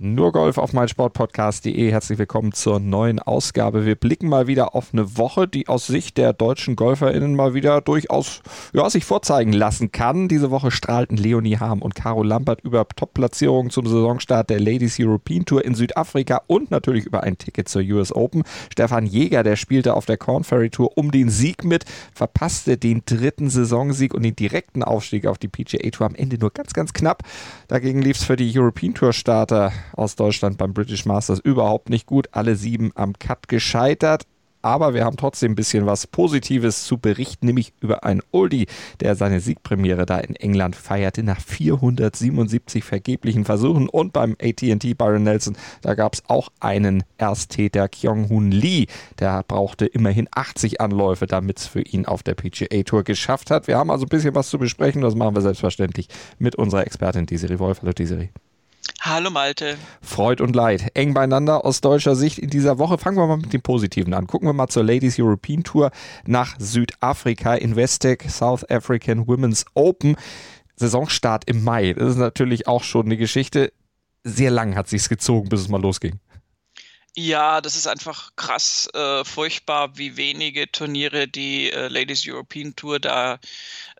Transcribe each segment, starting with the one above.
nur Golf auf meinsportpodcast.de. Herzlich willkommen zur neuen Ausgabe. Wir blicken mal wieder auf eine Woche, die aus Sicht der deutschen GolferInnen mal wieder durchaus ja, sich vorzeigen lassen kann. Diese Woche strahlten Leonie Harm und Caro Lampert über Top-Platzierungen zum Saisonstart der Ladies European Tour in Südafrika und natürlich über ein Ticket zur US Open. Stefan Jäger, der spielte auf der Corn Ferry Tour um den Sieg mit, verpasste den dritten Saisonsieg und den direkten Aufstieg auf die PGA Tour am Ende nur ganz, ganz knapp. Dagegen lief es für die European Tour Starter aus Deutschland beim British Masters überhaupt nicht gut. Alle sieben am Cut gescheitert. Aber wir haben trotzdem ein bisschen was Positives zu berichten, nämlich über einen Oldie, der seine Siegpremiere da in England feierte nach 477 vergeblichen Versuchen. Und beim ATT Byron Nelson, da gab es auch einen Ersttäter, Kyung-Hoon Lee. Der brauchte immerhin 80 Anläufe, damit es für ihn auf der PGA Tour geschafft hat. Wir haben also ein bisschen was zu besprechen. Das machen wir selbstverständlich mit unserer Expertin Desiree Wolf. Hallo Desiree. Hallo Malte. Freud und Leid. Eng beieinander aus deutscher Sicht in dieser Woche. Fangen wir mal mit dem Positiven an. Gucken wir mal zur Ladies European Tour nach Südafrika. Investec South African Women's Open. Saisonstart im Mai. Das ist natürlich auch schon eine Geschichte. Sehr lang hat sich's gezogen, bis es mal losging. Ja, das ist einfach krass äh, furchtbar, wie wenige Turniere die äh, Ladies European Tour da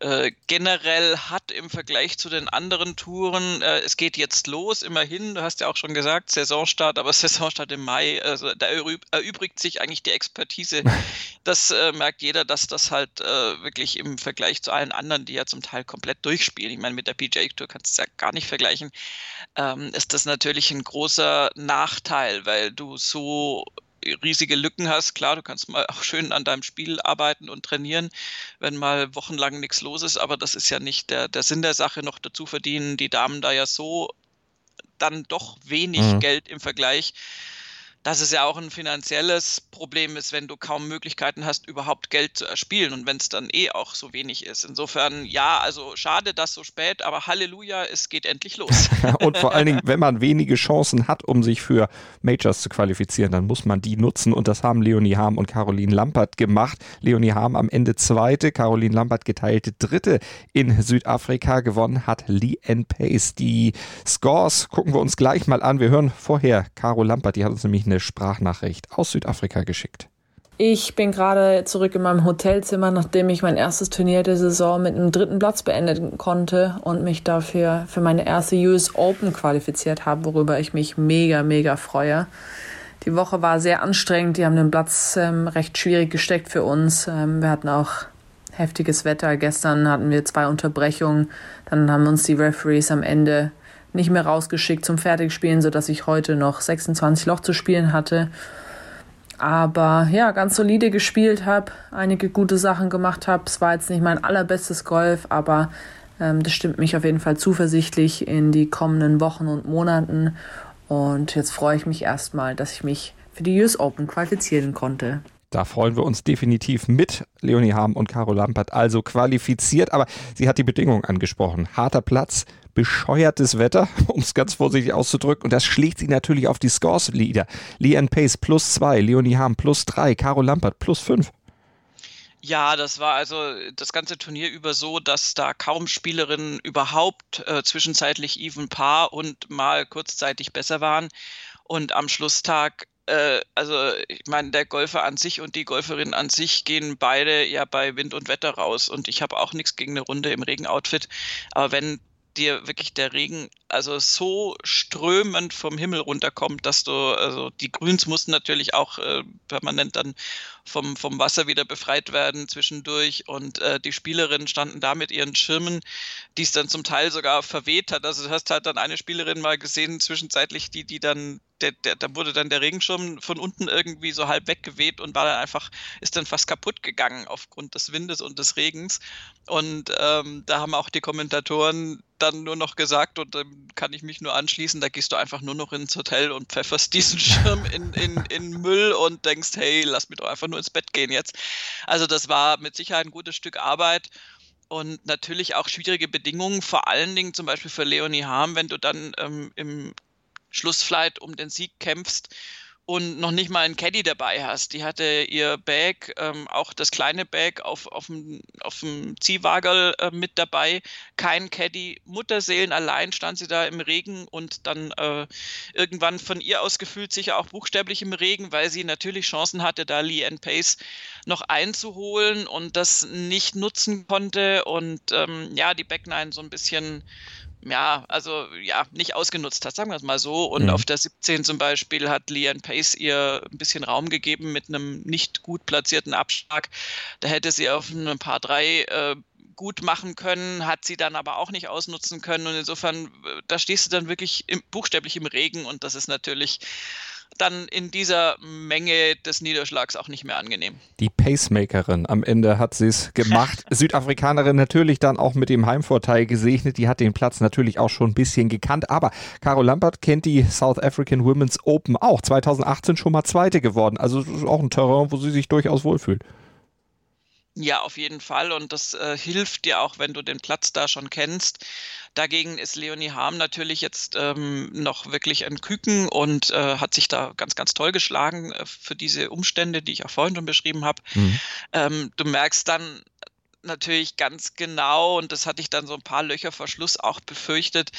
äh, generell hat im Vergleich zu den anderen Touren. Äh, es geht jetzt los, immerhin, du hast ja auch schon gesagt, Saisonstart, aber Saisonstart im Mai, also da erübrigt sich eigentlich die Expertise. Das äh, merkt jeder, dass das halt äh, wirklich im Vergleich zu allen anderen, die ja zum Teil komplett durchspielen, ich meine, mit der PJ Tour kannst du es ja gar nicht vergleichen, ähm, ist das natürlich ein großer Nachteil, weil du so riesige Lücken hast. Klar, du kannst mal auch schön an deinem Spiel arbeiten und trainieren, wenn mal wochenlang nichts los ist, aber das ist ja nicht der, der Sinn der Sache. Noch dazu verdienen die Damen da ja so dann doch wenig mhm. Geld im Vergleich dass es ja auch ein finanzielles Problem ist, wenn du kaum Möglichkeiten hast, überhaupt Geld zu erspielen und wenn es dann eh auch so wenig ist. Insofern, ja, also schade, dass so spät, aber Halleluja, es geht endlich los. und vor allen Dingen, wenn man wenige Chancen hat, um sich für Majors zu qualifizieren, dann muss man die nutzen und das haben Leonie Harm und Caroline Lampert gemacht. Leonie Harm am Ende zweite, Caroline Lampert geteilte dritte in Südafrika. Gewonnen hat Lee N. Pace. Die Scores gucken wir uns gleich mal an. Wir hören vorher Caro Lampert, die hat uns nämlich eine Sprachnachricht aus Südafrika geschickt. Ich bin gerade zurück in meinem Hotelzimmer, nachdem ich mein erstes Turnier der Saison mit einem dritten Platz beenden konnte und mich dafür für meine erste US Open qualifiziert habe, worüber ich mich mega, mega freue. Die Woche war sehr anstrengend. Die haben den Platz ähm, recht schwierig gesteckt für uns. Ähm, wir hatten auch heftiges Wetter. Gestern hatten wir zwei Unterbrechungen. Dann haben uns die Referees am Ende nicht mehr rausgeschickt zum Fertigspielen, sodass ich heute noch 26 Loch zu spielen hatte. Aber ja, ganz solide gespielt habe, einige gute Sachen gemacht habe. Es war jetzt nicht mein allerbestes Golf, aber ähm, das stimmt mich auf jeden Fall zuversichtlich in die kommenden Wochen und Monaten. Und jetzt freue ich mich erstmal, dass ich mich für die US Open qualifizieren konnte. Da freuen wir uns definitiv mit. Leonie Harm und Caro Lampert also qualifiziert, aber sie hat die Bedingungen angesprochen. Harter Platz, bescheuertes Wetter, um es ganz vorsichtig auszudrücken. Und das schlägt sie natürlich auf die Scores-Lieder. Leanne Pace plus zwei, Leonie Harm plus drei, Caro Lampert plus fünf. Ja, das war also das ganze Turnier über so, dass da kaum Spielerinnen überhaupt äh, zwischenzeitlich even par und mal kurzzeitig besser waren. Und am Schlusstag äh, also ich meine, der Golfer an sich und die Golferin an sich gehen beide ja bei Wind und Wetter raus. Und ich habe auch nichts gegen eine Runde im Regenoutfit. Aber wenn dir wirklich der Regen also so strömend vom Himmel runterkommt, dass du, also die Grüns mussten natürlich auch äh, permanent dann vom, vom Wasser wieder befreit werden zwischendurch und äh, die Spielerinnen standen da mit ihren Schirmen, die es dann zum Teil sogar verweht hat. Also du hast halt dann eine Spielerin mal gesehen, zwischenzeitlich, die, die dann, der, der, da wurde dann der Regenschirm von unten irgendwie so halb weggeweht und war dann einfach, ist dann fast kaputt gegangen aufgrund des Windes und des Regens. Und ähm, da haben auch die Kommentatoren dann nur noch gesagt, und ähm, kann ich mich nur anschließen, da gehst du einfach nur noch ins Hotel und pfefferst diesen Schirm in, in, in Müll und denkst, hey, lass mich doch einfach nur ins Bett gehen jetzt. Also das war mit Sicherheit ein gutes Stück Arbeit und natürlich auch schwierige Bedingungen, vor allen Dingen zum Beispiel für Leonie Harm, wenn du dann ähm, im Schlussflight um den Sieg kämpfst und noch nicht mal ein Caddy dabei hast. Die hatte ihr Bag, ähm, auch das kleine Bag auf, auf dem, auf dem Ziehwagel äh, mit dabei, kein Caddy, Mutterseelen allein stand sie da im Regen und dann äh, irgendwann von ihr aus gefühlt sich auch buchstäblich im Regen, weil sie natürlich Chancen hatte, da Lee Ann Pace noch einzuholen und das nicht nutzen konnte. Und ähm, ja, die Back Nine so ein bisschen ja, also ja, nicht ausgenutzt hat, sagen wir es mal so. Und mhm. auf der 17 zum Beispiel hat Leanne Pace ihr ein bisschen Raum gegeben mit einem nicht gut platzierten Abschlag. Da hätte sie auf ein paar drei äh, gut machen können, hat sie dann aber auch nicht ausnutzen können. Und insofern, äh, da stehst du dann wirklich im, buchstäblich im Regen und das ist natürlich dann in dieser Menge des Niederschlags auch nicht mehr angenehm. Die Pacemakerin, am Ende hat sie es gemacht. Südafrikanerin natürlich dann auch mit dem Heimvorteil gesegnet. Die hat den Platz natürlich auch schon ein bisschen gekannt. Aber Caro Lampert kennt die South African Women's Open auch. 2018 schon mal Zweite geworden. Also auch ein Terrain, wo sie sich durchaus wohlfühlt. Ja, auf jeden Fall. Und das äh, hilft dir auch, wenn du den Platz da schon kennst. Dagegen ist Leonie Harm natürlich jetzt ähm, noch wirklich ein Küken und äh, hat sich da ganz, ganz toll geschlagen äh, für diese Umstände, die ich auch vorhin schon beschrieben habe. Mhm. Ähm, du merkst dann, natürlich ganz genau, und das hatte ich dann so ein paar Löcher vor Schluss auch befürchtet,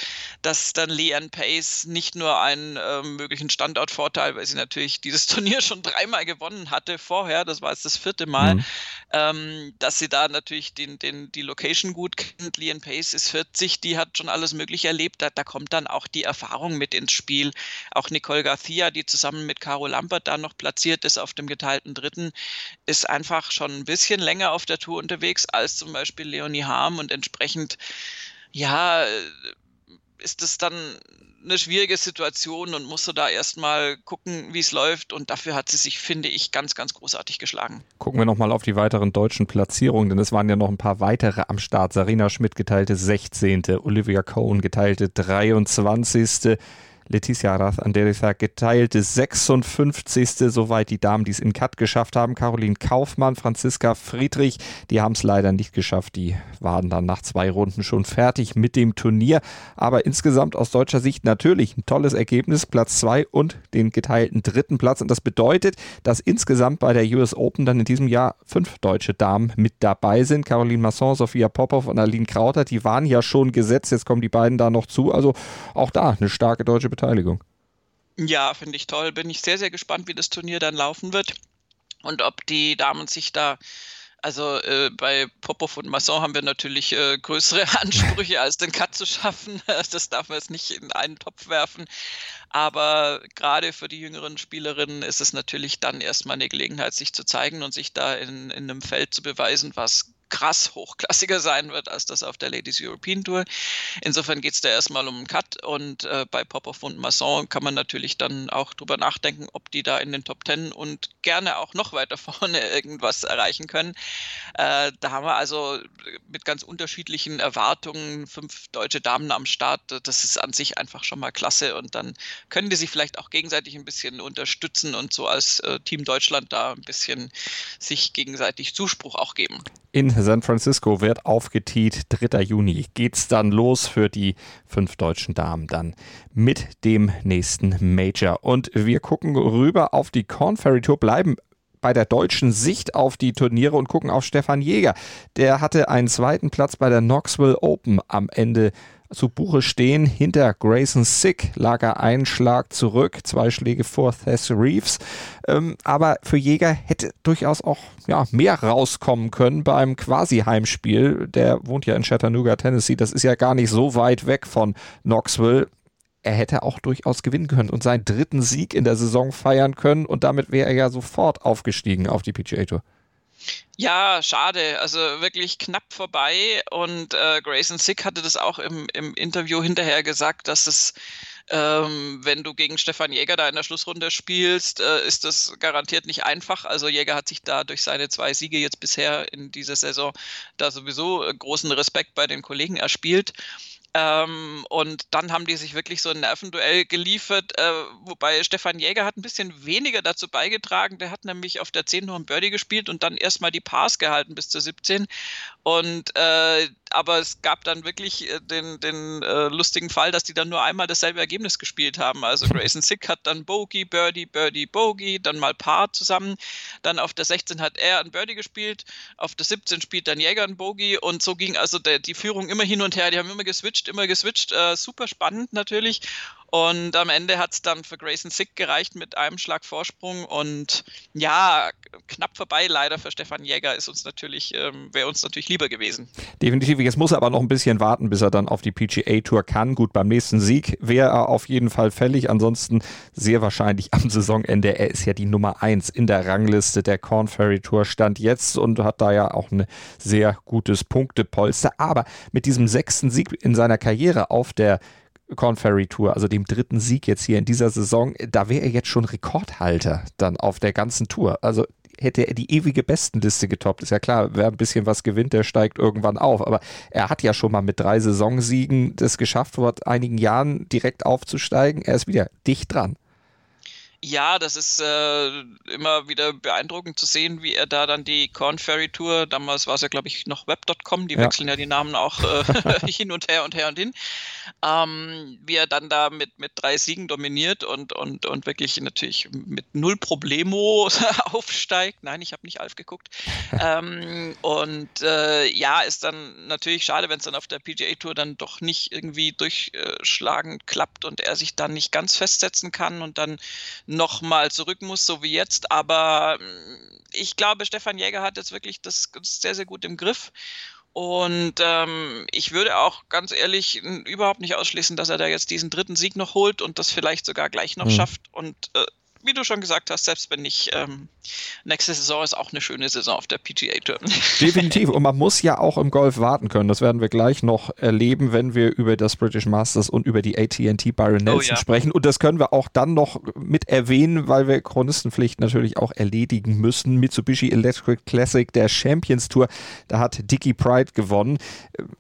dass dann Leanne Pace nicht nur einen äh, möglichen Standortvorteil, weil sie natürlich dieses Turnier schon dreimal gewonnen hatte vorher, das war jetzt das vierte Mal, mhm. ähm, dass sie da natürlich den, den, die Location gut kennt. Leanne Pace ist 40, die hat schon alles Mögliche erlebt, da, da kommt dann auch die Erfahrung mit ins Spiel. Auch Nicole Garcia, die zusammen mit Caro Lampert da noch platziert ist auf dem geteilten Dritten, ist einfach schon ein bisschen länger auf der Tour unterwegs als zum Beispiel Leonie Harm und entsprechend, ja, ist es dann eine schwierige Situation und musste da erstmal gucken, wie es läuft. Und dafür hat sie sich, finde ich, ganz, ganz großartig geschlagen. Gucken wir nochmal auf die weiteren deutschen Platzierungen, denn es waren ja noch ein paar weitere am Start. Sarina Schmidt geteilte 16., Olivia Cohn geteilte 23., Letizia Rath Anderitha geteilte 56. Soweit die Damen, die es in Cut geschafft haben. Caroline Kaufmann, Franziska Friedrich, die haben es leider nicht geschafft. Die waren dann nach zwei Runden schon fertig mit dem Turnier. Aber insgesamt aus deutscher Sicht natürlich ein tolles Ergebnis. Platz zwei und den geteilten dritten Platz. Und das bedeutet, dass insgesamt bei der US Open dann in diesem Jahr fünf deutsche Damen mit dabei sind. Caroline Masson, Sophia Popov und Aline Krauter, die waren ja schon gesetzt. Jetzt kommen die beiden da noch zu. Also auch da eine starke deutsche Beteiligung. Beteiligung. Ja, finde ich toll. Bin ich sehr, sehr gespannt, wie das Turnier dann laufen wird und ob die Damen sich da also äh, bei Popov und Masson haben wir natürlich äh, größere Ansprüche, als den Cut zu schaffen. Das darf man jetzt nicht in einen Topf werfen. Aber gerade für die jüngeren Spielerinnen ist es natürlich dann erstmal eine Gelegenheit, sich zu zeigen und sich da in, in einem Feld zu beweisen, was krass hochklassiger sein wird als das auf der Ladies European Tour. Insofern geht es da erstmal um einen Cut und äh, bei Popov und Masson kann man natürlich dann auch drüber nachdenken, ob die da in den Top Ten und gerne auch noch weiter vorne irgendwas erreichen können. Äh, da haben wir also mit ganz unterschiedlichen Erwartungen fünf deutsche Damen am Start. Das ist an sich einfach schon mal klasse und dann können die sich vielleicht auch gegenseitig ein bisschen unterstützen und so als äh, Team Deutschland da ein bisschen sich gegenseitig Zuspruch auch geben. In San Francisco wird aufgetiet. 3. Juni geht's dann los für die fünf deutschen Damen dann mit dem nächsten Major. Und wir gucken rüber auf die Corn Ferry Tour, bleiben bei der deutschen Sicht auf die Turniere und gucken auf Stefan Jäger. Der hatte einen zweiten Platz bei der Knoxville Open am Ende zu Buche stehen. Hinter Grayson Sick lag er einen Schlag zurück, zwei Schläge vor Tess Reeves. Ähm, aber für Jäger hätte durchaus auch ja, mehr rauskommen können beim Quasi-Heimspiel. Der wohnt ja in Chattanooga, Tennessee. Das ist ja gar nicht so weit weg von Knoxville er hätte auch durchaus gewinnen können und seinen dritten Sieg in der Saison feiern können und damit wäre er ja sofort aufgestiegen auf die PGA Tour. Ja, schade. Also wirklich knapp vorbei. Und äh, Grayson Sick hatte das auch im, im Interview hinterher gesagt, dass es, ähm, wenn du gegen Stefan Jäger da in der Schlussrunde spielst, äh, ist das garantiert nicht einfach. Also Jäger hat sich da durch seine zwei Siege jetzt bisher in dieser Saison da sowieso äh, großen Respekt bei den Kollegen erspielt. Ähm, und dann haben die sich wirklich so ein Nervenduell geliefert, äh, wobei Stefan Jäger hat ein bisschen weniger dazu beigetragen. Der hat nämlich auf der 10 nur ein Birdie gespielt und dann erstmal die Pars gehalten bis zur 17 Und äh, aber es gab dann wirklich äh, den, den äh, lustigen Fall, dass die dann nur einmal dasselbe Ergebnis gespielt haben. Also Grayson Sick hat dann Bogey, Birdie, Birdie, Bogey, dann mal Paar zusammen. Dann auf der 16 hat er ein Birdie gespielt, auf der 17 spielt dann Jäger ein Bogey und so ging also der, die Führung immer hin und her. Die haben immer geswitcht, immer geswitcht. Äh, super spannend natürlich. Und am Ende hat es dann für Grayson Sick gereicht mit einem Schlag Vorsprung. Und ja, knapp vorbei leider für Stefan Jäger ist uns natürlich, ähm, wäre uns natürlich lieber gewesen. Definitiv. Jetzt muss er aber noch ein bisschen warten, bis er dann auf die PGA Tour kann. Gut, beim nächsten Sieg wäre er auf jeden Fall fällig. Ansonsten sehr wahrscheinlich am Saisonende. Er ist ja die Nummer 1 in der Rangliste der Corn Ferry Tour Stand jetzt und hat da ja auch ein sehr gutes Punktepolster. Aber mit diesem sechsten Sieg in seiner Karriere auf der Corn Ferry Tour, also dem dritten Sieg jetzt hier in dieser Saison, da wäre er jetzt schon Rekordhalter dann auf der ganzen Tour. Also hätte er die ewige Bestenliste getoppt. Ist ja klar, wer ein bisschen was gewinnt, der steigt irgendwann auf. Aber er hat ja schon mal mit drei Saisonsiegen das geschafft, vor einigen Jahren direkt aufzusteigen. Er ist wieder dicht dran. Ja, das ist äh, immer wieder beeindruckend zu sehen, wie er da dann die Corn Ferry Tour, damals war es ja, glaube ich, noch web.com, die ja. wechseln ja die Namen auch äh, hin und her und her und hin, ähm, wie er dann da mit, mit drei Siegen dominiert und, und, und wirklich natürlich mit null Problemo aufsteigt. Nein, ich habe nicht Alf geguckt. ähm, und äh, ja, ist dann natürlich schade, wenn es dann auf der PGA Tour dann doch nicht irgendwie durchschlagen klappt und er sich dann nicht ganz festsetzen kann und dann nochmal zurück muss, so wie jetzt. Aber mm, ich glaube, Stefan Jäger hat jetzt wirklich das sehr, sehr gut im Griff. Und ähm, ich würde auch ganz ehrlich überhaupt nicht ausschließen, dass er da jetzt diesen dritten Sieg noch holt und das vielleicht sogar gleich noch mhm. schafft. Und äh, wie du schon gesagt hast, selbst wenn nicht, ähm, nächste Saison ist auch eine schöne Saison auf der PGA Tour. Definitiv. Und man muss ja auch im Golf warten können. Das werden wir gleich noch erleben, wenn wir über das British Masters und über die AT&T Byron oh Nelson oh, ja. sprechen. Und das können wir auch dann noch mit erwähnen, weil wir Chronistenpflicht natürlich auch erledigen müssen. Mitsubishi Electric Classic der Champions Tour, da hat Dickie Pride gewonnen.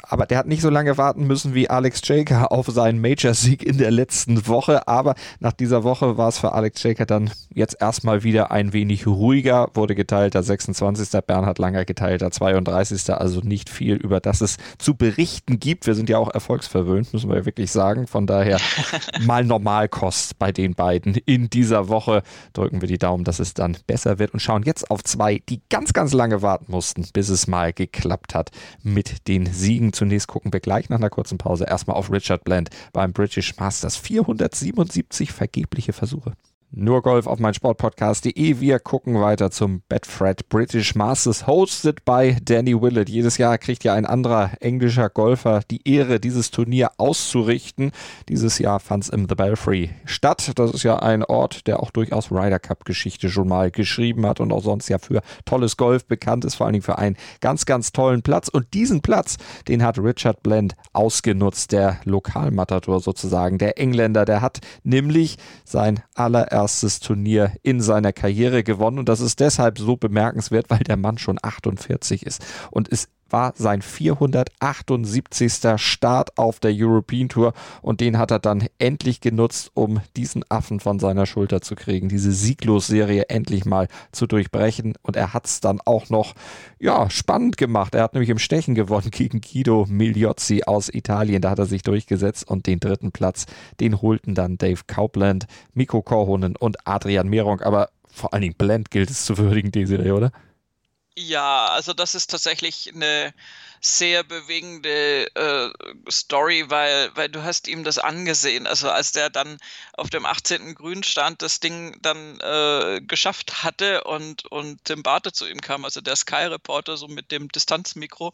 Aber der hat nicht so lange warten müssen wie Alex Jaker auf seinen Major-Sieg in der letzten Woche. Aber nach dieser Woche war es für Alex Jaker dann jetzt erstmal wieder ein wenig ruhiger, wurde geteilter 26. Bernhard Langer geteilter 32. Also nicht viel, über das es zu berichten gibt. Wir sind ja auch erfolgsverwöhnt, müssen wir ja wirklich sagen. Von daher mal Normalkost bei den beiden in dieser Woche. Drücken wir die Daumen, dass es dann besser wird und schauen jetzt auf zwei, die ganz, ganz lange warten mussten, bis es mal geklappt hat mit den Siegen. Zunächst gucken wir gleich nach einer kurzen Pause erstmal auf Richard Bland beim British Masters. 477 vergebliche Versuche. Nur Golf auf mein Sportpodcast.de. Wir gucken weiter zum Betfred British Masters, hosted by Danny Willett. Jedes Jahr kriegt ja ein anderer englischer Golfer die Ehre, dieses Turnier auszurichten. Dieses Jahr fand es im The Belfry statt. Das ist ja ein Ort, der auch durchaus Ryder Cup Geschichte schon mal geschrieben hat und auch sonst ja für tolles Golf bekannt ist, vor allen Dingen für einen ganz, ganz tollen Platz. Und diesen Platz, den hat Richard Blend ausgenutzt, der Lokalmatador sozusagen, der Engländer. Der hat nämlich sein allererster allererstes Turnier in seiner Karriere gewonnen. Und das ist deshalb so bemerkenswert, weil der Mann schon 48 ist und es war sein 478. Start auf der European Tour und den hat er dann endlich genutzt, um diesen Affen von seiner Schulter zu kriegen, diese Sieglos-Serie endlich mal zu durchbrechen und er hat es dann auch noch ja, spannend gemacht. Er hat nämlich im Stechen gewonnen gegen Guido Migliozzi aus Italien, da hat er sich durchgesetzt und den dritten Platz, den holten dann Dave Kaupland, Mikko Korhonen und Adrian Meronk, aber vor allen Dingen Blend gilt es zu würdigen, Desiree, oder? Ja, also das ist tatsächlich eine sehr bewegende äh, Story, weil, weil du hast ihm das angesehen. Also als der dann auf dem 18. Grün stand, das Ding dann äh, geschafft hatte und, und Tim Barte zu ihm kam, also der Sky-Reporter so mit dem Distanzmikro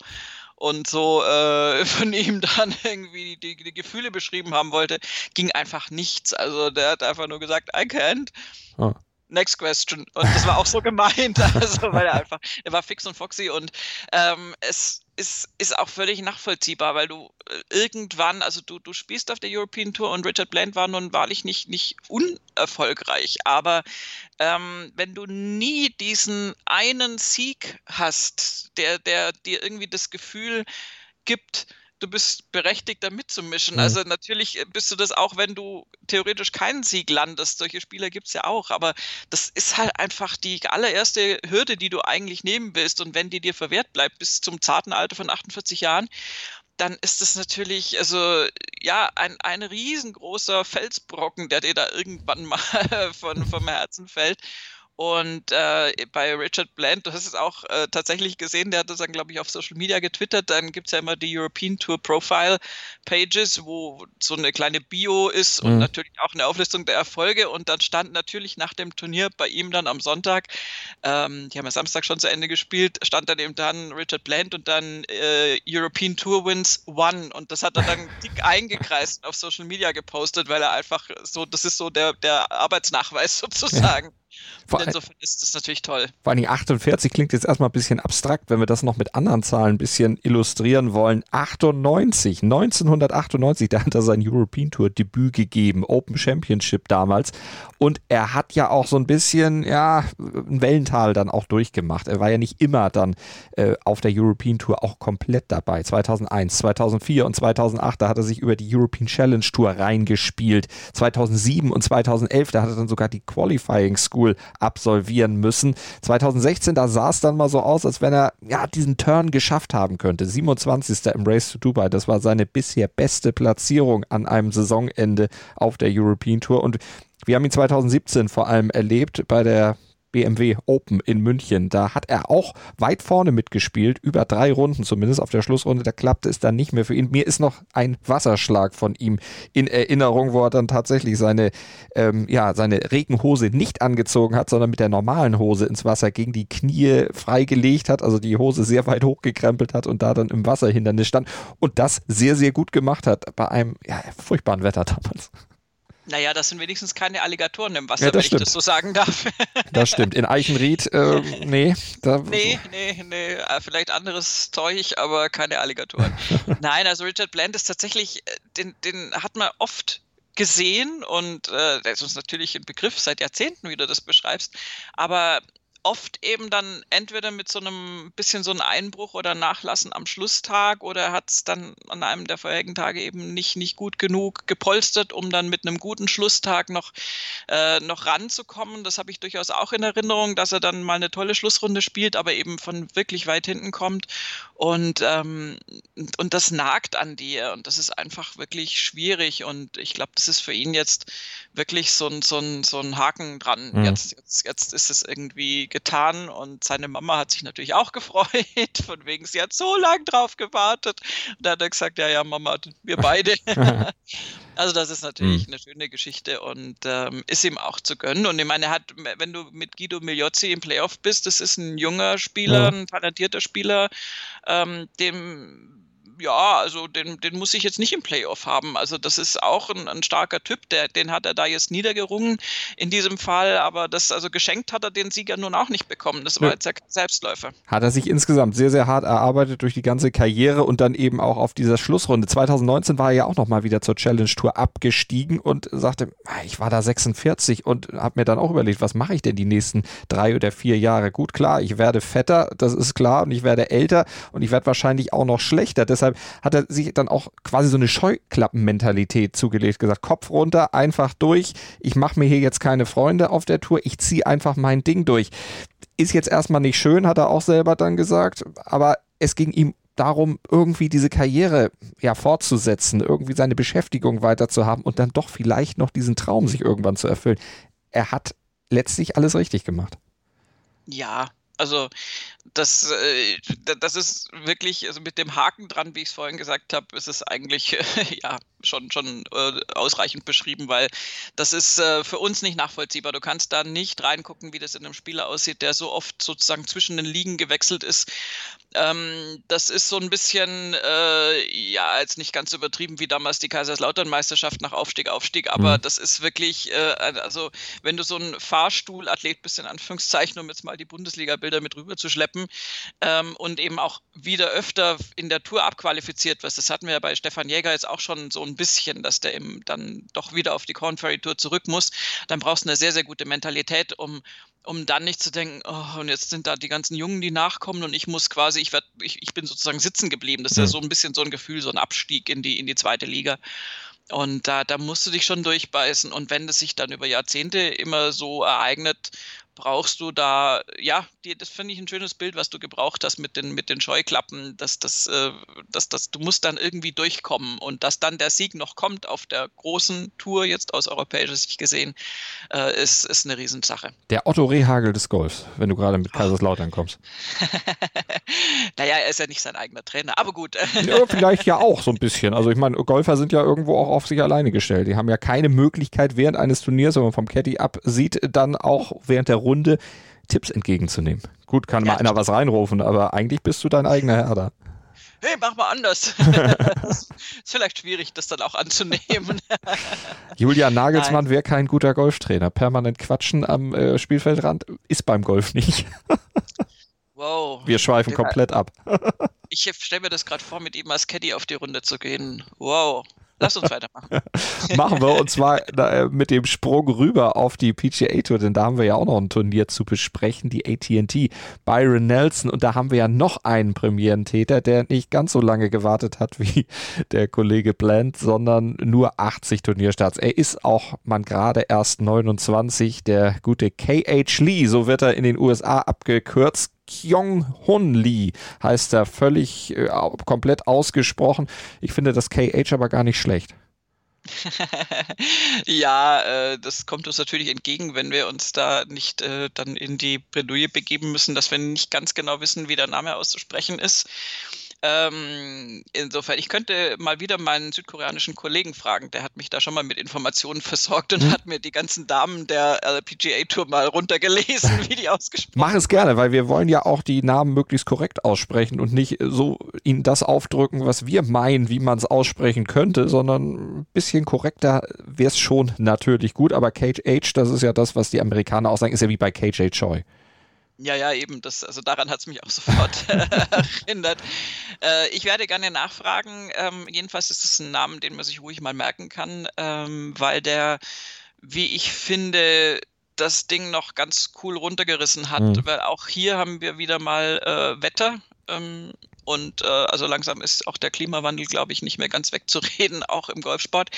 und so äh, von ihm dann irgendwie die, die, Gefühle beschrieben haben wollte, ging einfach nichts. Also der hat einfach nur gesagt, I can't. Oh next question. Und das war auch so gemeint, also, weil er einfach, er war fix und foxy und ähm, es ist, ist auch völlig nachvollziehbar, weil du äh, irgendwann, also du, du spielst auf der European Tour und Richard Bland war nun wahrlich nicht, nicht unerfolgreich, aber ähm, wenn du nie diesen einen Sieg hast, der, der dir irgendwie das Gefühl gibt, du bist berechtigt, da mitzumischen. Mhm. Also natürlich bist du das auch, wenn du theoretisch keinen Sieg landest. Solche Spieler gibt es ja auch, aber das ist halt einfach die allererste Hürde, die du eigentlich nehmen willst. Und wenn die dir verwehrt bleibt bis zum zarten Alter von 48 Jahren, dann ist es natürlich, also ja, ein, ein riesengroßer Felsbrocken, der dir da irgendwann mal von, vom Herzen fällt. Und äh, bei Richard Bland, du hast es auch äh, tatsächlich gesehen, der hat das dann, glaube ich, auf Social Media getwittert. Dann gibt es ja immer die European Tour Profile Pages, wo so eine kleine Bio ist und mhm. natürlich auch eine Auflistung der Erfolge. Und dann stand natürlich nach dem Turnier bei ihm dann am Sonntag, ähm, die haben ja Samstag schon zu Ende gespielt, stand dann eben dann Richard Bland und dann äh, European Tour Wins One. Und das hat er dann dick eingekreist auf Social Media gepostet, weil er einfach so, das ist so der, der Arbeitsnachweis sozusagen. Ja. Vor insofern ist das natürlich toll. Vor allem 48 klingt jetzt erstmal ein bisschen abstrakt, wenn wir das noch mit anderen Zahlen ein bisschen illustrieren wollen. 98, 1998, da hat er sein European Tour Debüt gegeben, Open Championship damals. Und er hat ja auch so ein bisschen, ja, ein Wellental dann auch durchgemacht. Er war ja nicht immer dann äh, auf der European Tour auch komplett dabei. 2001, 2004 und 2008, da hat er sich über die European Challenge Tour reingespielt. 2007 und 2011, da hat er dann sogar die Qualifying School School absolvieren müssen. 2016, da sah es dann mal so aus, als wenn er ja diesen Turn geschafft haben könnte. 27. im Race to Dubai, das war seine bisher beste Platzierung an einem Saisonende auf der European Tour und wir haben ihn 2017 vor allem erlebt bei der BMW Open in München. Da hat er auch weit vorne mitgespielt, über drei Runden zumindest. Auf der Schlussrunde, da klappte es dann nicht mehr für ihn. Mir ist noch ein Wasserschlag von ihm in Erinnerung, wo er dann tatsächlich seine, ähm, ja, seine Regenhose nicht angezogen hat, sondern mit der normalen Hose ins Wasser gegen die Knie freigelegt hat, also die Hose sehr weit hochgekrempelt hat und da dann im Wasserhindernis stand und das sehr, sehr gut gemacht hat bei einem ja, furchtbaren Wetter damals. Naja, das sind wenigstens keine Alligatoren im Wasser, ja, wenn stimmt. ich das so sagen darf. Das stimmt. In Eichenried, äh, nee. Da nee, nee, nee. Äh, vielleicht anderes Zeug, aber keine Alligatoren. Nein, also Richard Bland ist tatsächlich, äh, den, den hat man oft gesehen und äh, der ist uns natürlich ein Begriff seit Jahrzehnten, wie du das beschreibst. Aber oft eben dann entweder mit so einem bisschen so einem Einbruch oder Nachlassen am Schlusstag oder hat es dann an einem der vorherigen Tage eben nicht, nicht gut genug gepolstert, um dann mit einem guten Schlusstag noch, äh, noch ranzukommen. Das habe ich durchaus auch in Erinnerung, dass er dann mal eine tolle Schlussrunde spielt, aber eben von wirklich weit hinten kommt. Und, ähm, und das nagt an dir und das ist einfach wirklich schwierig. Und ich glaube, das ist für ihn jetzt wirklich so ein, so ein, so ein Haken dran. Mhm. Jetzt, jetzt, jetzt ist es irgendwie getan und seine Mama hat sich natürlich auch gefreut, von wegen, sie hat so lange drauf gewartet. Und da hat er gesagt, ja, ja, Mama, wir beide. also das ist natürlich mhm. eine schöne Geschichte und ähm, ist ihm auch zu gönnen. Und ich meine, er hat, wenn du mit Guido Migliozzi im Playoff bist, das ist ein junger Spieler, ja. ein talentierter Spieler, ähm, dem ja, also den, den muss ich jetzt nicht im Playoff haben. Also das ist auch ein, ein, starker Typ, der, den hat er da jetzt niedergerungen in diesem Fall, aber das, also geschenkt hat er den Sieger nun auch nicht bekommen. Das war ja. jetzt ja kein Selbstläufer. Hat er sich insgesamt sehr, sehr hart erarbeitet durch die ganze Karriere und dann eben auch auf dieser Schlussrunde. 2019 war er ja auch nochmal wieder zur Challenge Tour abgestiegen und sagte, ah, ich war da 46 und habe mir dann auch überlegt, was mache ich denn die nächsten drei oder vier Jahre? Gut, klar, ich werde fetter, das ist klar, und ich werde älter und ich werde wahrscheinlich auch noch schlechter. Deshalb deshalb hat er sich dann auch quasi so eine Scheuklappenmentalität zugelegt, gesagt, Kopf runter, einfach durch. Ich mache mir hier jetzt keine Freunde auf der Tour, ich ziehe einfach mein Ding durch. Ist jetzt erstmal nicht schön, hat er auch selber dann gesagt, aber es ging ihm darum, irgendwie diese Karriere ja fortzusetzen, irgendwie seine Beschäftigung weiterzuhaben und dann doch vielleicht noch diesen Traum sich irgendwann zu erfüllen. Er hat letztlich alles richtig gemacht. Ja, also das, äh, das ist wirklich, also mit dem Haken dran, wie ich es vorhin gesagt habe, ist es eigentlich äh, ja schon, schon äh, ausreichend beschrieben, weil das ist äh, für uns nicht nachvollziehbar. Du kannst da nicht reingucken, wie das in einem Spieler aussieht, der so oft sozusagen zwischen den Ligen gewechselt ist. Ähm, das ist so ein bisschen, äh, ja, jetzt nicht ganz übertrieben wie damals die Kaiserslautern-Meisterschaft nach Aufstieg, Aufstieg, aber mhm. das ist wirklich, äh, also wenn du so ein Fahrstuhlathlet bist, in Anführungszeichen, um jetzt mal die Bundesliga-Bilder mit rüber zu schleppen ähm, und eben auch wieder öfter in der Tour abqualifiziert wirst, das hatten wir ja bei Stefan Jäger jetzt auch schon so ein bisschen, dass der eben dann doch wieder auf die Corn Ferry Tour zurück muss, dann brauchst du eine sehr, sehr gute Mentalität, um, um dann nicht zu denken, oh, und jetzt sind da die ganzen Jungen, die nachkommen und ich muss quasi, ich werde ich, ich bin sozusagen sitzen geblieben. Das ist ja Mhm. so ein bisschen so ein Gefühl, so ein Abstieg in die, in die zweite Liga. Und da, da musst du dich schon durchbeißen. Und wenn das sich dann über Jahrzehnte immer so ereignet, brauchst du da, ja, die, das finde ich ein schönes Bild, was du gebraucht hast mit den, mit den Scheuklappen, dass das, äh, dass das, du musst dann irgendwie durchkommen und dass dann der Sieg noch kommt auf der großen Tour, jetzt aus europäischer Sicht gesehen, äh, ist, ist eine Riesensache. Der Otto Rehagel des Golfs, wenn du gerade mit Kaiserslautern kommst. naja, er ist ja nicht sein eigener Trainer, aber gut. Ja, vielleicht ja auch so ein bisschen. Also ich meine, Golfer sind ja irgendwo auch auf sich alleine gestellt. Die haben ja keine Möglichkeit während eines Turniers, wenn man vom Caddy absieht, dann auch während der Runde Tipps entgegenzunehmen. Gut, kann Ja, mal einer was reinrufen, aber eigentlich bist du dein eigener Herr da. hey, mach mal anders. ist vielleicht schwierig, das dann auch anzunehmen. Julian Nagelsmann wäre kein guter Golftrainer. Permanent quatschen am äh, Spielfeldrand ist beim Golf nicht. wow. Wir schweifen komplett ab. Ich stelle mir das gerade vor, mit ihm als Caddy auf die Runde zu gehen. Wow. Lass uns weitermachen. Machen wir und zwar äh, mit dem Sprung rüber auf die PGA Tour, denn da haben wir ja auch noch ein Turnier zu besprechen, die AT&T Byron Nelson und da haben wir ja noch einen Premierentäter, der nicht ganz so lange gewartet hat wie der Kollege Bland, sondern nur 80 Turnierstarts. Er ist auch man gerade erst 29, der gute KH Lee, so wird er in den USA abgekürzt. Kyung-Hun Lee heißt er, völlig äh, komplett ausgesprochen. Ich finde das KH aber gar nicht schlecht. ja, äh, das kommt uns natürlich entgegen, wenn wir uns da nicht äh, dann in die Bredouille begeben müssen, dass wir nicht ganz genau wissen, wie der Name auszusprechen ist. Ähm, insofern, ich könnte mal wieder meinen südkoreanischen Kollegen fragen, der hat mich da schon mal mit Informationen versorgt und Hm. hat mir die ganzen Damen der äh, PGA Tour mal runtergelesen, wie die ausgesprochen Mach es gerne, weil wir wollen ja auch die Namen möglichst korrekt aussprechen und nicht so ihnen das aufdrücken, was wir meinen, wie man es aussprechen könnte, sondern ein bisschen korrekter wäre es schon natürlich gut. Aber KH, das ist ja das, was die Amerikaner auch sagen, ist ja wie bei KJ Choi. Ja, ja, eben. Das, also daran hat es mich auch sofort erinnert. Äh, ich werde gerne nachfragen. Ähm, jedenfalls ist es ein Name, den man sich ruhig mal merken kann, ähm, weil der, wie ich finde, das Ding noch ganz cool runtergerissen hat. Mhm. Weil auch hier haben wir wieder mal äh, Wetter. Ähm, und äh, also langsam ist auch der Klimawandel, glaube ich, nicht mehr ganz wegzureden, auch im Golfsport.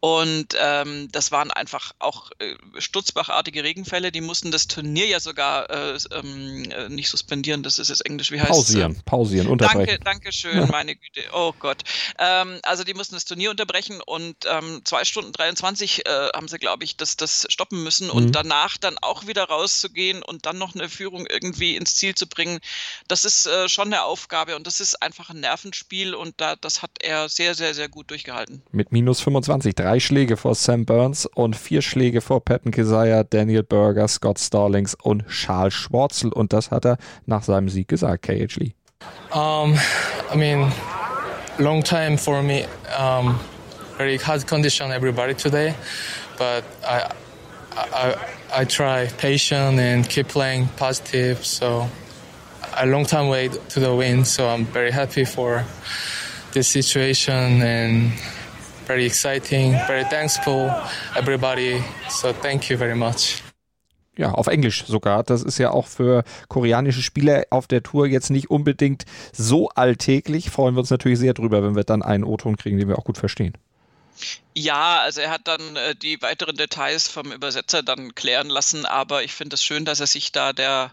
Und ähm, das waren einfach auch äh, stutzbachartige Regenfälle. Die mussten das Turnier ja sogar äh, ähm, äh, nicht suspendieren. Das ist jetzt Englisch. Wie heißt Pausieren, pausieren, Danke, unterbrechen. danke schön, meine Güte. Oh Gott. Ähm, also die mussten das Turnier unterbrechen und ähm, zwei Stunden 23 äh, haben sie, glaube ich, das, das stoppen müssen und Mhm. danach dann auch wieder rauszugehen und dann noch eine Führung irgendwie ins Ziel zu bringen. Das ist äh, schon eine Aufgabe und das ist einfach ein Nervenspiel und da, das hat er sehr, sehr, sehr gut durchgehalten. Mit minus 25, drei Schläge vor Sam Burns und vier Schläge vor Patton Keziah, Daniel Berger, Scott Stallings und Charles Schwarzel. Und das hat er nach seinem Sieg gesagt, KH Lee. Um, I mean, long time for me. Um, very hard condition everybody today, but I, I, I try patient and keep playing positive. So a long time way to the win. So I'm very happy for this situation and very exciting, very thankful everybody. So thank you very much. Ja, auf Englisch sogar. Das ist ja auch für koreanische Spieler auf der Tour jetzt nicht unbedingt so alltäglich. Freuen wir uns natürlich sehr drüber, wenn wir dann einen O-Ton kriegen, den wir auch gut verstehen. Ja, also er hat dann äh, die weiteren Details vom Übersetzer dann klären lassen, aber ich finde es schön, dass er sich da der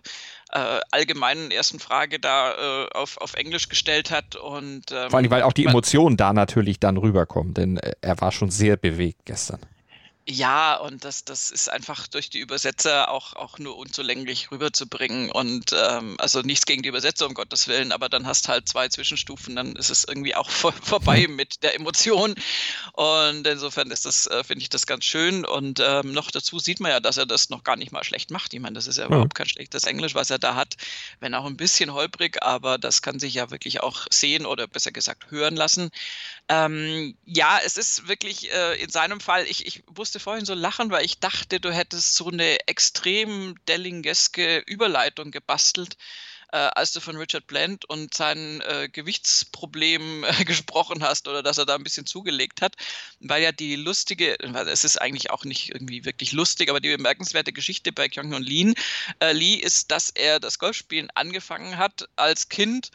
äh, allgemeinen ersten Frage da äh, auf, auf Englisch gestellt hat und ähm, Vor allem, weil auch die Emotionen da natürlich dann rüberkommen, denn äh, er war schon sehr bewegt gestern. Ja, und das, das ist einfach durch die Übersetzer auch, auch nur unzulänglich rüberzubringen. Und ähm, also nichts gegen die Übersetzer, um Gottes Willen, aber dann hast halt zwei Zwischenstufen, dann ist es irgendwie auch vor, vorbei mit der Emotion. Und insofern ist das, äh, finde ich das ganz schön. Und ähm, noch dazu sieht man ja, dass er das noch gar nicht mal schlecht macht. Ich meine, das ist ja überhaupt kein schlechtes Englisch, was er da hat, wenn auch ein bisschen holprig, aber das kann sich ja wirklich auch sehen oder besser gesagt hören lassen. Ähm, ja, es ist wirklich äh, in seinem Fall, ich, ich musste vorhin so lachen, weil ich dachte, du hättest so eine extrem Dellingeske Überleitung gebastelt, äh, als du von Richard Bland und sein äh, Gewichtsproblem äh, gesprochen hast oder dass er da ein bisschen zugelegt hat, weil ja die lustige, weil es ist eigentlich auch nicht irgendwie wirklich lustig, aber die bemerkenswerte Geschichte bei Kyung-Hyun Lee, äh, Lee ist, dass er das Golfspielen angefangen hat als Kind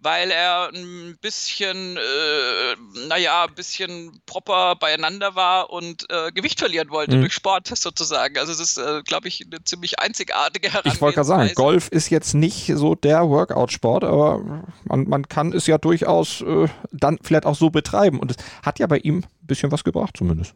weil er ein bisschen, äh, naja, ein bisschen proper beieinander war und äh, Gewicht verlieren wollte mhm. durch Sport sozusagen. Also es ist, äh, glaube ich, eine ziemlich einzigartige Herangehensweise. Ich wollte gerade sagen, Golf ist jetzt nicht so der Workout-Sport, aber man, man kann es ja durchaus äh, dann vielleicht auch so betreiben. Und es hat ja bei ihm ein bisschen was gebracht zumindest.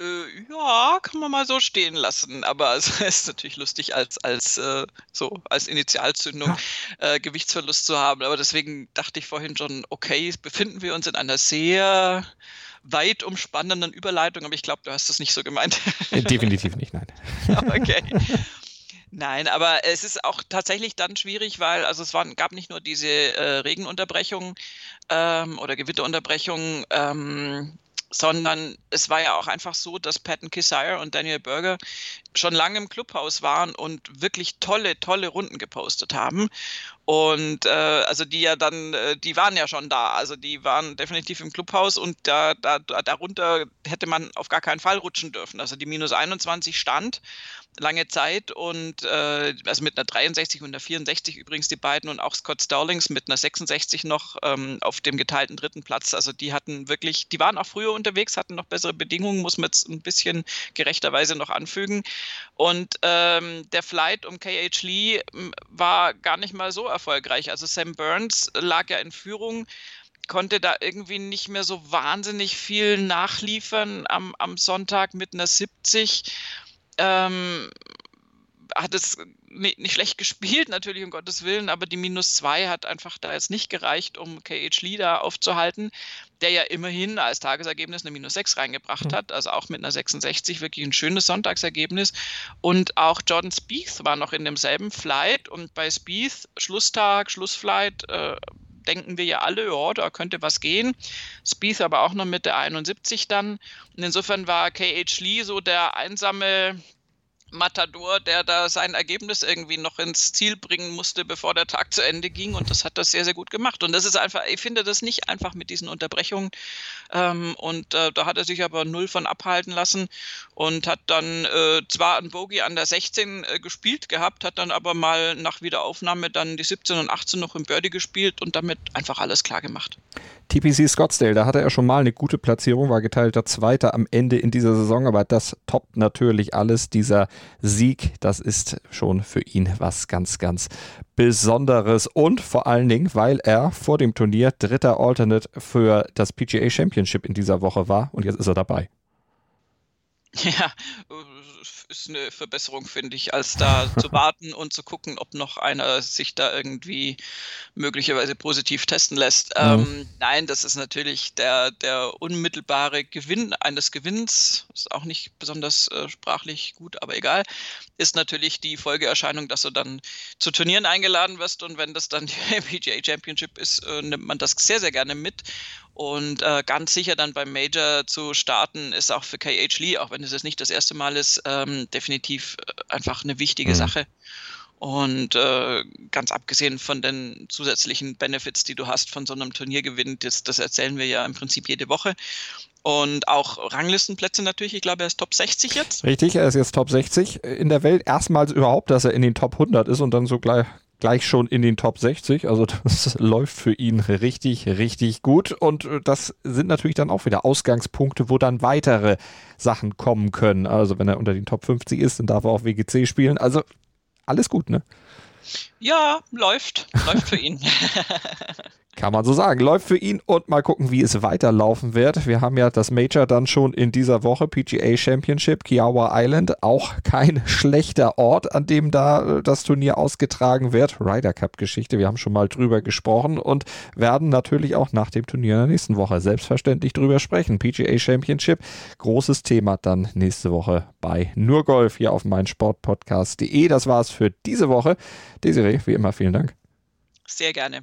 Äh, ja, kann man mal so stehen lassen. Aber es ist natürlich lustig, als, als, äh, so, als Initialzündung ja. äh, Gewichtsverlust zu haben. Aber deswegen dachte ich vorhin schon, okay, befinden wir uns in einer sehr weit umspannenden Überleitung, aber ich glaube, du hast das nicht so gemeint. Äh, definitiv nicht, nein. okay. Nein, aber es ist auch tatsächlich dann schwierig, weil also es waren, gab nicht nur diese äh, Regenunterbrechungen ähm, oder Gewitterunterbrechungen, ähm, sondern es war ja auch einfach so, dass Patton Kisire und Daniel Berger schon lange im Clubhaus waren und wirklich tolle, tolle Runden gepostet haben. Und äh, also die ja dann, äh, die waren ja schon da, also die waren definitiv im Clubhaus und da, da, darunter hätte man auf gar keinen Fall rutschen dürfen. Also die minus 21 stand lange Zeit und äh, also mit einer 63 und einer 64 übrigens die beiden und auch Scott Stallings mit einer 66 noch ähm, auf dem geteilten dritten Platz. Also die hatten wirklich, die waren auch früher unterwegs, hatten noch bessere Bedingungen, muss man jetzt ein bisschen gerechterweise noch anfügen. Und ähm, der Flight um KH Lee war gar nicht mal so erfolgreich. Also Sam Burns lag ja in Führung konnte da irgendwie nicht mehr so wahnsinnig viel nachliefern am, am Sonntag mit einer 70 ähm, hat es nicht, nicht, schlecht gespielt, natürlich um Gottes Willen, aber die minus zwei hat einfach da jetzt nicht gereicht, um KH Lee da aufzuhalten, der ja immerhin als Tagesergebnis eine minus sechs reingebracht mhm. hat, also auch mit einer 66 wirklich ein schönes Sonntagsergebnis. Und auch Jordan Spieth war noch in demselben Flight und bei Spieth, Schlusstag, Schlussflight, äh, denken wir ja alle, ja, da könnte was gehen. Spieth aber auch noch mit der 71 dann. Und insofern war KH Lee so der einsame Matador, der da sein Ergebnis irgendwie noch ins Ziel bringen musste, bevor der Tag zu Ende ging. Und das hat das sehr, sehr gut gemacht. Und das ist einfach, ich finde das nicht einfach mit diesen Unterbrechungen. Ähm, und äh, da hat er sich aber null von abhalten lassen und hat dann äh, zwar ein Bogey an der 16 äh, gespielt gehabt, hat dann aber mal nach Wiederaufnahme dann die 17 und 18 noch im Birdie gespielt und damit einfach alles klar gemacht. TPC Scottsdale, da hatte er schon mal eine gute Platzierung, war geteilter Zweiter am Ende in dieser Saison, aber das toppt natürlich alles. Dieser Sieg, das ist schon für ihn was ganz, ganz Besonderes und vor allen Dingen, weil er vor dem Turnier dritter Alternate für das PGA Championship in dieser Woche war und jetzt ist er dabei. Ja, ist eine Verbesserung, finde ich, als da zu warten und zu gucken, ob noch einer sich da irgendwie möglicherweise positiv testen lässt. Mhm. Ähm, nein, das ist natürlich der, der unmittelbare Gewinn eines Gewinns, ist auch nicht besonders äh, sprachlich gut, aber egal, ist natürlich die Folgeerscheinung, dass du dann zu Turnieren eingeladen wirst und wenn das dann die PGA Championship ist, äh, nimmt man das sehr, sehr gerne mit und äh, ganz sicher dann beim Major zu starten, ist auch für KH Lee, auch wenn es jetzt nicht das erste Mal ist, ähm, definitiv äh, einfach eine wichtige mhm. Sache. Und äh, ganz abgesehen von den zusätzlichen Benefits, die du hast von so einem Turniergewinn, das, das erzählen wir ja im Prinzip jede Woche. Und auch Ranglistenplätze natürlich. Ich glaube, er ist Top 60 jetzt. Richtig, er ist jetzt Top 60 in der Welt. Erstmals überhaupt, dass er in den Top 100 ist und dann so gleich, gleich schon in den Top 60. Also das läuft für ihn richtig, richtig gut. Und äh, das sind natürlich dann auch wieder Ausgangspunkte, wo dann weitere Sachen kommen können. Also wenn er unter den Top 50 ist, dann darf er auch WGC spielen. Also alles gut, ne? Ja, läuft. Läuft für ihn. Kann man so sagen. Läuft für ihn und mal gucken, wie es weiterlaufen wird. Wir haben ja das Major dann schon in dieser Woche, PGA Championship, Kiawa Island. Auch kein schlechter Ort, an dem da äh, das Turnier ausgetragen wird. Ryder Cup Geschichte, wir haben schon mal drüber gesprochen und werden natürlich auch nach dem Turnier in der nächsten Woche selbstverständlich drüber sprechen. PGA Championship, großes Thema dann nächste Woche bei Nur Golf hier auf meinsportpodcast.de. Das war's für diese Woche. Desiree, wie immer, vielen Dank. Sehr gerne.